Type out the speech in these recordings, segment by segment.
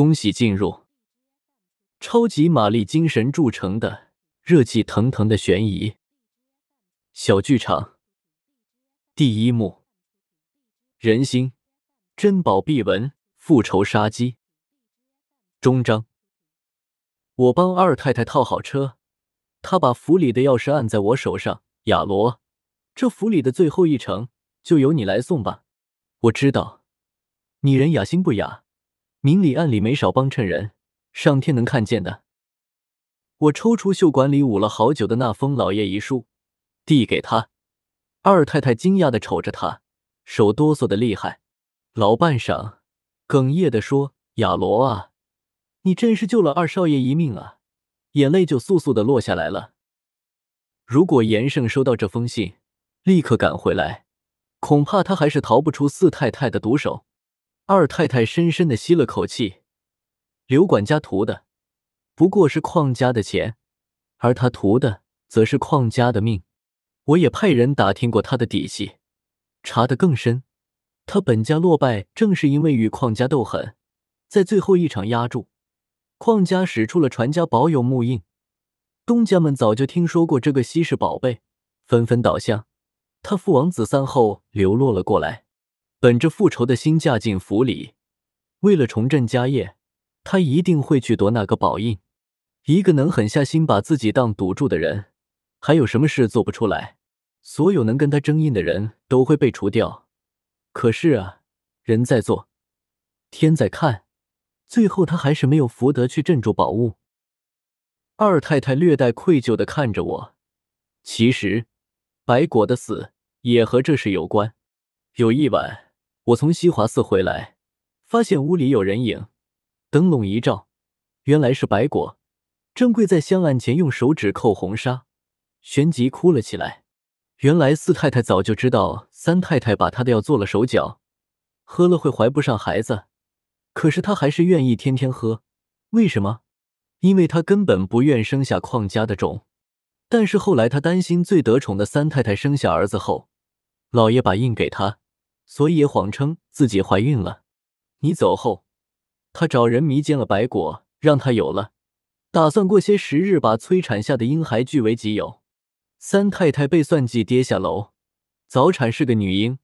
恭喜进入超级玛丽精神铸成的热气腾腾的悬疑小剧场。第一幕：人心珍宝秘闻，复仇杀机。终章。我帮二太太套好车，她把府里的钥匙按在我手上。亚罗，这府里的最后一程就由你来送吧。我知道，你人雅心不雅，明里暗里没少帮衬人，上天能看见的。我抽出袖管里捂了好久的那封老爷遗书，递给他。二太太惊讶的瞅着他，手哆嗦的厉害，老半晌，哽咽的说：“亚罗啊，你真是救了二少爷一命啊！”眼泪就簌簌的落下来了。如果严胜收到这封信，立刻赶回来，恐怕他还是逃不出四太太的毒手。二太太深深的吸了口气，刘管家图的不过是邝家的钱，而他图的则是邝家的命。我也派人打听过他的底细，查得更深。他本家落败，正是因为与邝家斗狠，在最后一场压住，邝家使出了传家宝有木印。东家们早就听说过这个稀世宝贝，纷纷倒向他父王子散后流落了过来，本着复仇的心嫁进府里。为了重振家业，他一定会去夺那个宝印。一个能狠下心把自己当赌注的人，还有什么事做不出来？所有能跟他争印的人都会被除掉。可是啊，人在做，天在看，最后他还是没有福德去镇住宝物。二太太略带愧疚的看着我。其实，白果的死也和这事有关。有一晚，我从西华寺回来，发现屋里有人影，灯笼一照，原来是白果，正跪在香案前用手指扣红纱，旋即哭了起来。原来四太太早就知道三太太把她的药做了手脚，喝了会怀不上孩子，可是她还是愿意天天喝。为什么？因为他根本不愿生下邝家的种，但是后来他担心最得宠的三太太生下儿子后，老爷把印给他，所以也谎称自己怀孕了。你走后，他找人迷奸了白果，让他有了，打算过些时日把催产下的婴孩据为己有。三太太被算计跌下楼，早产是个女婴，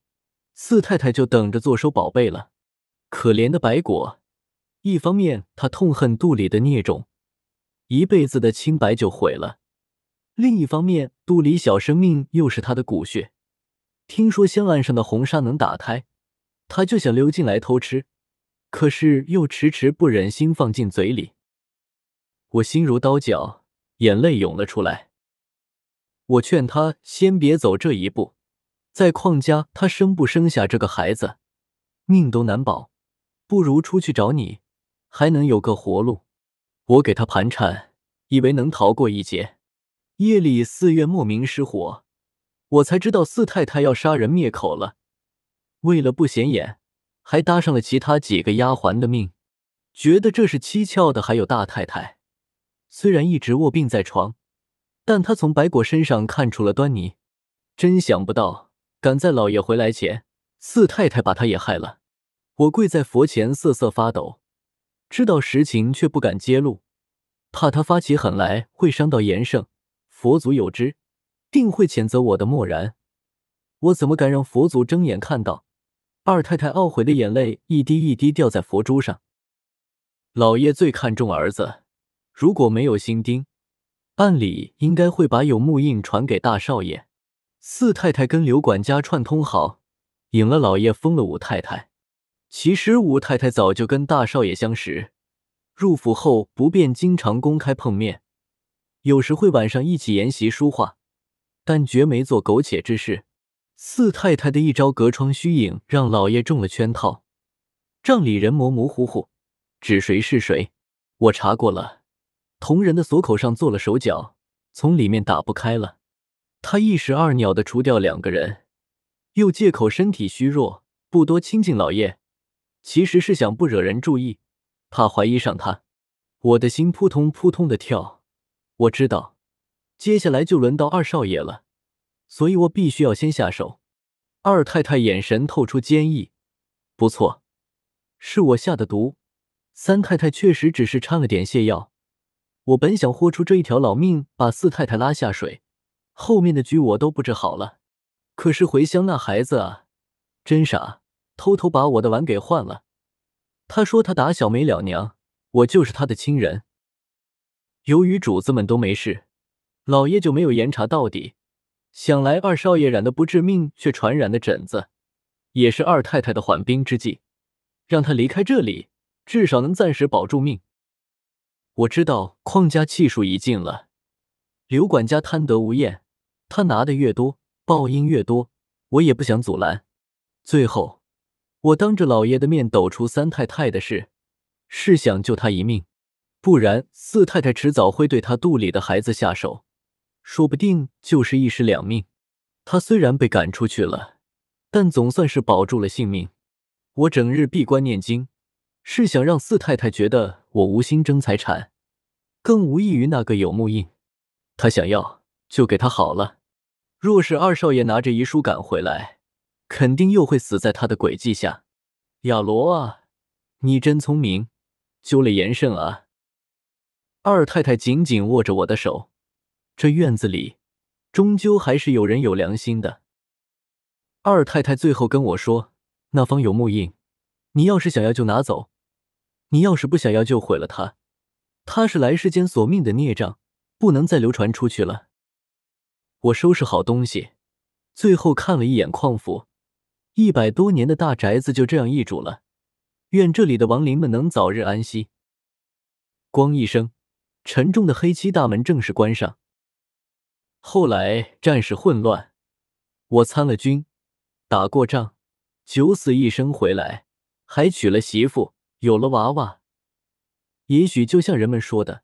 四太太就等着坐收宝贝了。可怜的白果，一方面他痛恨肚里的孽种。一辈子的清白就毁了。另一方面，肚里小生命又是他的骨血。听说香案上的红纱能打胎，他就想溜进来偷吃，可是又迟迟不忍心放进嘴里。我心如刀绞，眼泪涌了出来。我劝他先别走这一步，在邝家，他生不生下这个孩子，命都难保，不如出去找你，还能有个活路。我给他盘缠，以为能逃过一劫。夜里寺院莫名失火，我才知道四太太要杀人灭口了。为了不显眼，还搭上了其他几个丫鬟的命。觉得这是蹊跷的，还有大太太，虽然一直卧病在床，但她从白果身上看出了端倪。真想不到，赶在老爷回来前，四太太把他也害了。我跪在佛前瑟瑟发抖。知道实情却不敢揭露，怕他发起狠来会伤到严胜。佛祖有知，定会谴责我的漠然。我怎么敢让佛祖睁眼看到？二太太懊悔的眼泪一滴一滴掉在佛珠上。老爷最看重儿子，如果没有心丁，按理应该会把有木印传给大少爷。四太太跟刘管家串通好，引了老爷，封了五太太。其实武太太早就跟大少爷相识，入府后不便经常公开碰面，有时会晚上一起研习书画，但绝没做苟且之事。四太太的一招隔窗虚影，让老爷中了圈套，帐里人模模糊糊，指谁是谁。我查过了，同人的锁口上做了手脚，从里面打不开了。他一石二鸟的除掉两个人，又借口身体虚弱，不多亲近老爷。其实是想不惹人注意，怕怀疑上他。我的心扑通扑通的跳。我知道，接下来就轮到二少爷了，所以我必须要先下手。二太太眼神透出坚毅。不错，是我下的毒。三太太确实只是掺了点泻药。我本想豁出这一条老命把四太太拉下水，后面的局我都布置好了。可是回乡那孩子啊，真傻，偷偷把我的碗给换了。他说他打小没了娘，我就是他的亲人。由于主子们都没事，老爷就没有严查到底。想来二少爷染的不致命却传染的疹子，也是二太太的缓兵之计，让他离开这里，至少能暂时保住命。我知道邝家气数已尽了，刘管家贪得无厌，他拿的越多，报应越多，我也不想阻拦。最后，我当着老爷的面抖出三太太的事，是想救他一命。不然，四太太迟早会对她肚里的孩子下手，说不定就是一尸两命。他虽然被赶出去了，但总算是保住了性命。我整日闭关念经，是想让四太太觉得我无心争财产，更无异于那个有木印。她想要就给她好了。若是二少爷拿着遗书赶回来，肯定又会死在他的诡计下。亚罗啊，你真聪明，救了严胜啊！二太太紧紧握着我的手，这院子里终究还是有人有良心的。二太太最后跟我说：“那方有木印，你要是想要就拿走，你要是不想要就毁了它。它是来世间索命的孽障，不能再流传出去了。”我收拾好东西，最后看了一眼矿府，一百多年的大宅子就这样易主了。愿这里的亡灵们能早日安息。咣一声。沉重的黑漆大门正式关上。后来战事混乱，我参了军，打过仗，九死一生回来，还娶了媳妇，有了娃娃。也许就像人们说的，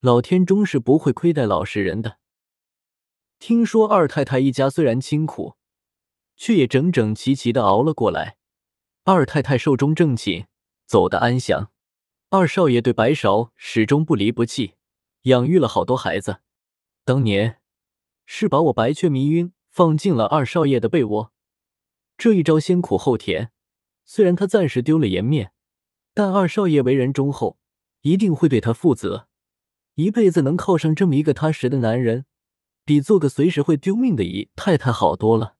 老天终是不会亏待老实人的。听说二太太一家虽然清苦，却也整整齐齐的熬了过来。二太太寿终正寝，走得安详。二少爷对白芍始终不离不弃，养育了好多孩子。当年是把我白雀迷晕，放进了二少爷的被窝。这一招先苦后甜，虽然他暂时丢了颜面，但二少爷为人忠厚，一定会对他负责。一辈子能靠上这么一个踏实的男人，比做个随时会丢命的姨太太好多了。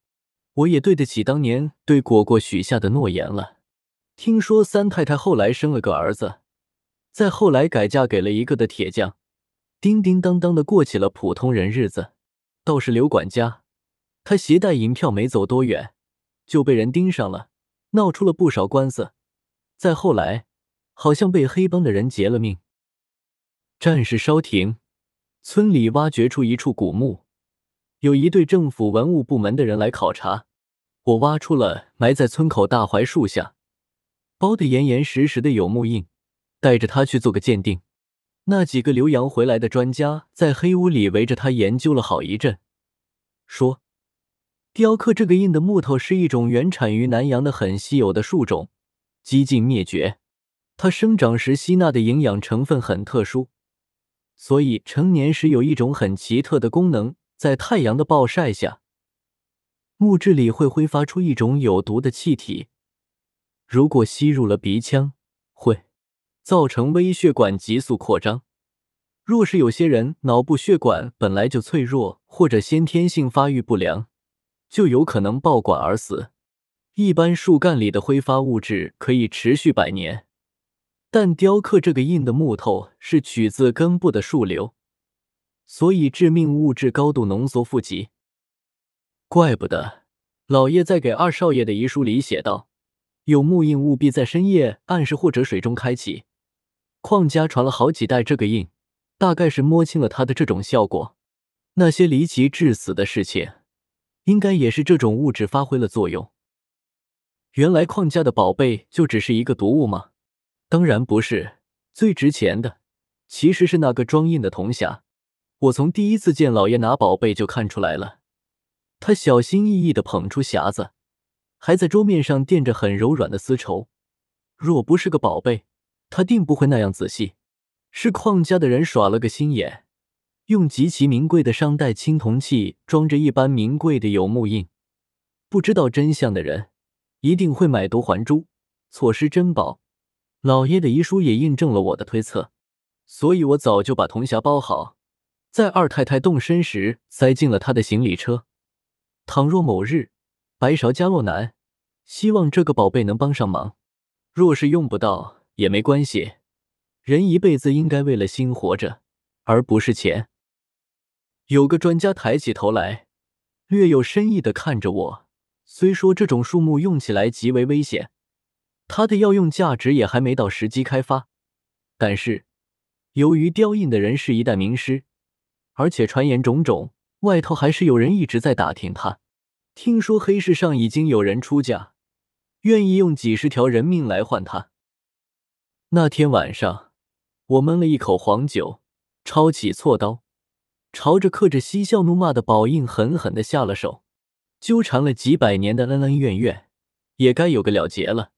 我也对得起当年对果果许下的诺言了。听说三太太后来生了个儿子。再后来改嫁给了一个的铁匠，叮叮当当的过起了普通人日子。倒是刘管家，他携带银票没走多远，就被人盯上了，闹出了不少官司。再后来，好像被黑帮的人劫了命。战事稍停，村里挖掘出一处古墓，有一队政府文物部门的人来考察。我挖出了埋在村口大槐树下，包得严严实实的有木印。带着他去做个鉴定，那几个留洋回来的专家在黑屋里围着他研究了好一阵，说：“雕刻这个印的木头是一种原产于南洋的很稀有的树种，几近灭绝。它生长时吸纳的营养成分很特殊，所以成年时有一种很奇特的功能，在太阳的暴晒下，木质里会挥发出一种有毒的气体，如果吸入了鼻腔，会。”造成微血管急速扩张。若是有些人脑部血管本来就脆弱，或者先天性发育不良，就有可能爆管而死。一般树干里的挥发物质可以持续百年，但雕刻这个印的木头是取自根部的树瘤，所以致命物质高度浓缩富集。怪不得老爷在给二少爷的遗书里写道：“有木印，务必在深夜暗室或者水中开启。”邝家传了好几代这个印，大概是摸清了它的这种效果。那些离奇致死的事情，应该也是这种物质发挥了作用。原来邝家的宝贝就只是一个毒物吗？当然不是，最值钱的其实是那个装印的铜匣。我从第一次见老爷拿宝贝就看出来了，他小心翼翼地捧出匣子，还在桌面上垫着很柔软的丝绸。若不是个宝贝，他定不会那样仔细，是邝家的人耍了个心眼，用极其名贵的商代青铜器装着一般名贵的有木印。不知道真相的人，一定会买椟还珠，错失珍宝。老爷的遗书也印证了我的推测，所以我早就把铜匣包好，在二太太动身时塞进了她的行李车。倘若某日白芍家落难，希望这个宝贝能帮上忙。若是用不到也没关系，人一辈子应该为了心活着，而不是钱。有个专家抬起头来，略有深意的看着我。虽说这种树木用起来极为危险。它的药用价值也还没到时机开发，但是由于雕印的人是一代名师，而且传言种种，外头还是有人一直在打听他。听说黑市上已经有人出价，愿意用几十条人命来换他。那天晚上，我闷了一口黄酒，抄起锉刀，朝着刻着嬉笑怒骂的宝印狠狠的下了手。纠缠了几百年的恩恩怨怨，也该有个了结了。